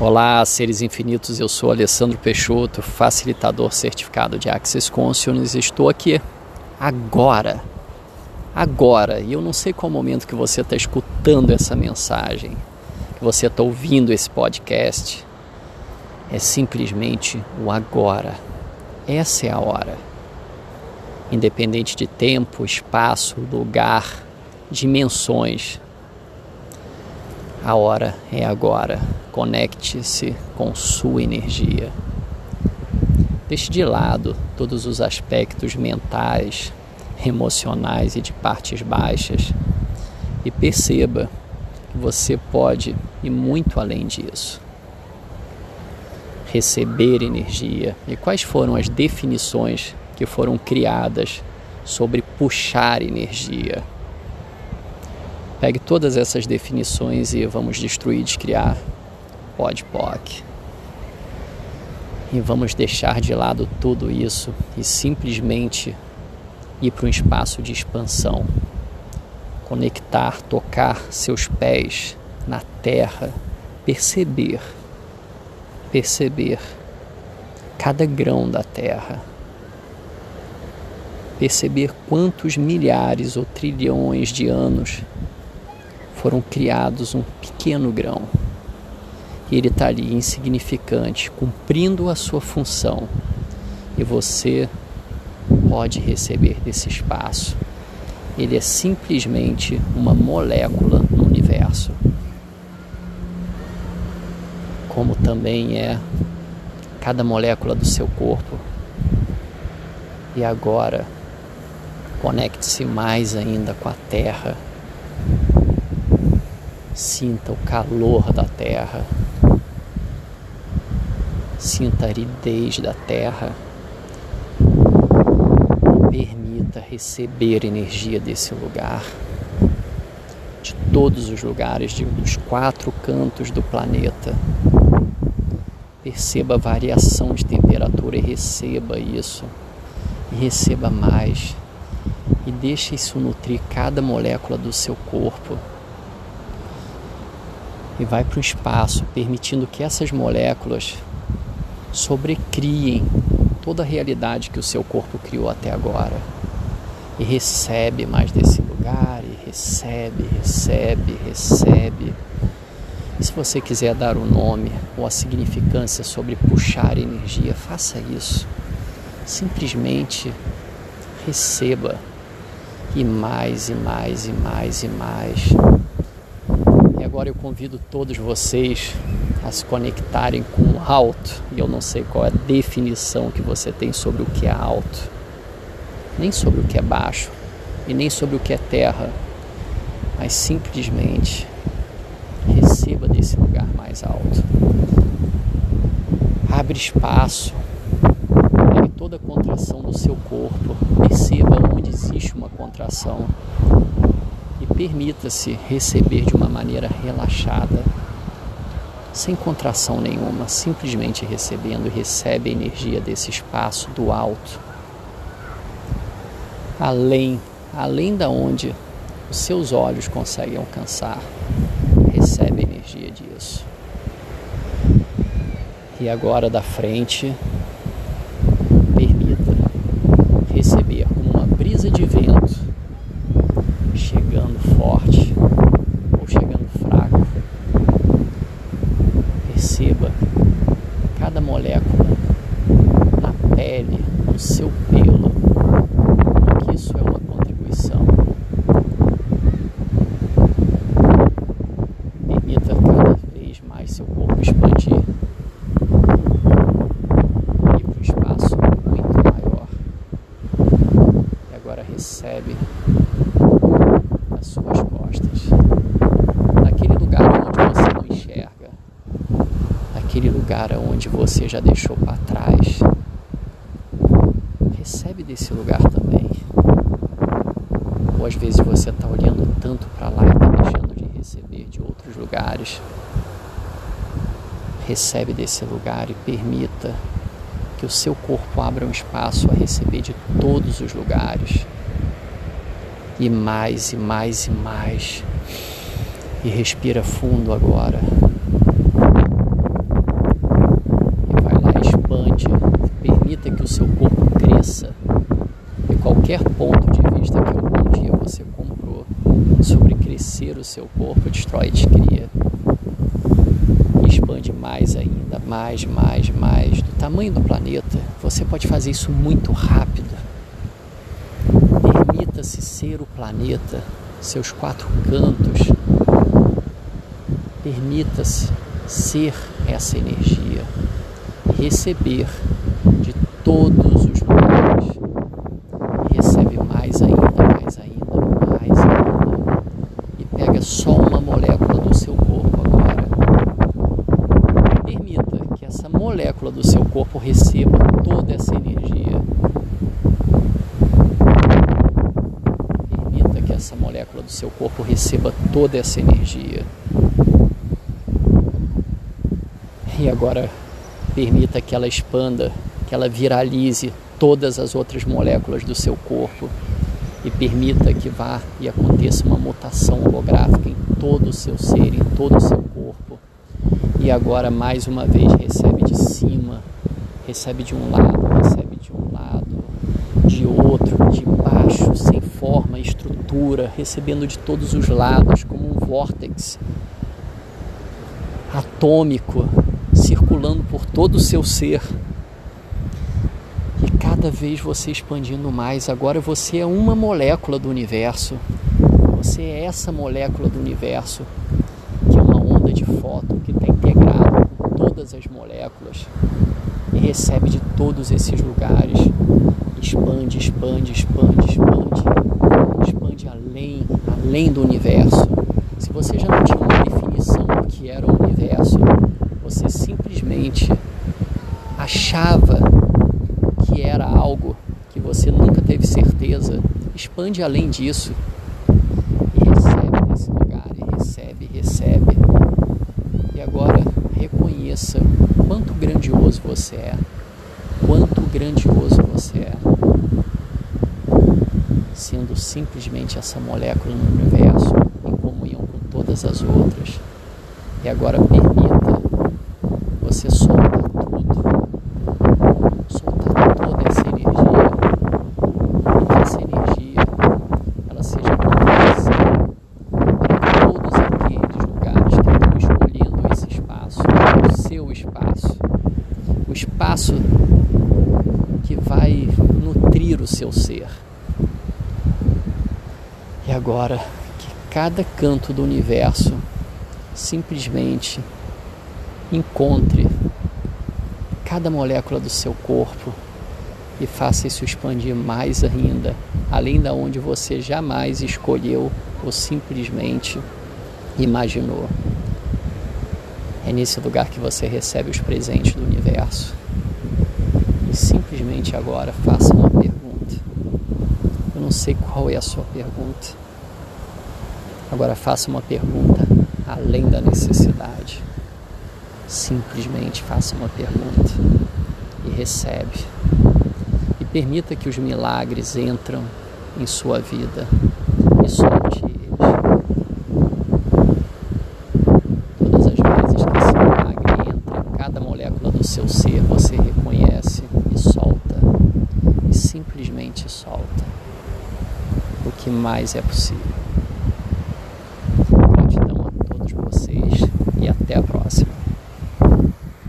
Olá, seres infinitos. Eu sou Alessandro Peixoto, facilitador certificado de Access Consciousness. Estou aqui agora, agora. E eu não sei qual momento que você está escutando essa mensagem, que você está ouvindo esse podcast. É simplesmente o agora. Essa é a hora. Independente de tempo, espaço, lugar, dimensões, a hora é agora. Conecte-se com sua energia. Deixe de lado todos os aspectos mentais, emocionais e de partes baixas e perceba que você pode ir muito além disso. Receber energia. E quais foram as definições que foram criadas sobre puxar energia? Pegue todas essas definições e vamos destruir, descriar PodPoc. E vamos deixar de lado tudo isso e simplesmente ir para um espaço de expansão. Conectar, tocar seus pés na terra, perceber, perceber cada grão da terra. Perceber quantos milhares ou trilhões de anos foram criados um pequeno grão. E ele está ali insignificante, cumprindo a sua função. E você pode receber desse espaço. Ele é simplesmente uma molécula no universo. Como também é cada molécula do seu corpo. E agora, conecte-se mais ainda com a Terra Sinta o calor da terra. Sinta a aridez da terra. Permita receber energia desse lugar, de todos os lugares, de, dos quatro cantos do planeta. Perceba a variação de temperatura e receba isso. E receba mais. E deixe isso nutrir cada molécula do seu corpo e vai para o espaço, permitindo que essas moléculas sobrecriem toda a realidade que o seu corpo criou até agora. E recebe mais desse lugar, e recebe, recebe, recebe. E se você quiser dar o um nome ou a significância sobre puxar energia, faça isso. Simplesmente receba e mais e mais e mais e mais agora eu convido todos vocês a se conectarem com o alto. E eu não sei qual é a definição que você tem sobre o que é alto, nem sobre o que é baixo, e nem sobre o que é terra, mas simplesmente receba desse lugar mais alto. Abre espaço, pegue toda a contração do seu corpo, perceba onde existe uma contração Permita-se receber de uma maneira relaxada, sem contração nenhuma, simplesmente recebendo recebe a energia desse espaço do alto. Além, além da onde os seus olhos conseguem alcançar. Recebe a energia disso. E agora da frente, permita receber como uma brisa de vento recebe as suas costas. Naquele lugar onde você não enxerga, naquele lugar onde você já deixou para trás. Recebe desse lugar também. Ou às vezes você está olhando tanto para lá e está deixando de receber de outros lugares. Recebe desse lugar e permita que o seu corpo abra um espaço a receber de todos os lugares e mais e mais e mais. E respira fundo agora. de qualquer ponto de vista que algum dia você comprou sobre crescer o seu corpo, destrói e cria expande mais ainda, mais, mais, mais. Do tamanho do planeta, você pode fazer isso muito rápido. Permita-se ser o planeta, seus quatro cantos. Permita-se ser essa energia receber de todos os lugares. E recebe mais ainda, mais ainda, mais ainda. E pega só uma molécula do seu corpo agora. Permita que essa molécula do seu corpo receba toda essa energia. Permita que essa molécula do seu corpo receba toda essa energia. E agora permita que ela expanda, que ela viralize todas as outras moléculas do seu corpo e permita que vá e aconteça uma mutação holográfica em todo o seu ser, em todo o seu corpo. E agora mais uma vez recebe de cima, recebe de um lado, recebe de um lado, de outro, de baixo, sem forma, estrutura, recebendo de todos os lados como um vórtex atômico circulando por todo o seu ser. Cada vez você expandindo mais. Agora você é uma molécula do universo. Você é essa molécula do universo, que é uma onda de fóton que está integrado com todas as moléculas e recebe de todos esses lugares. Expande, expande, expande, expande, expande além, além do universo. Se você já não tinha uma definição do que era o universo, você simplesmente achava que era algo que você nunca teve certeza, expande além disso e recebe desse lugar, e recebe, recebe. E agora reconheça quanto grandioso você é, quanto grandioso você é, sendo simplesmente essa molécula no universo em comunhão com todas as outras. E agora permita você soltar tudo, soltar toda essa energia e que essa energia ela seja canalizada para todos aqueles lugares que estão escolhendo esse espaço, o seu espaço, o espaço que vai nutrir o seu ser. E agora que cada canto do universo simplesmente encontre cada molécula do seu corpo e faça isso expandir mais ainda, além da onde você jamais escolheu ou simplesmente imaginou. É nesse lugar que você recebe os presentes do universo. E simplesmente agora faça uma pergunta. Não sei qual é a sua pergunta. Agora faça uma pergunta além da necessidade. Simplesmente faça uma pergunta e recebe. E permita que os milagres entram em sua vida e solte eles. Todas as vezes que esse milagre entra em cada molécula do seu ser, você reconhece e solta. E simplesmente solta. O que mais é possível.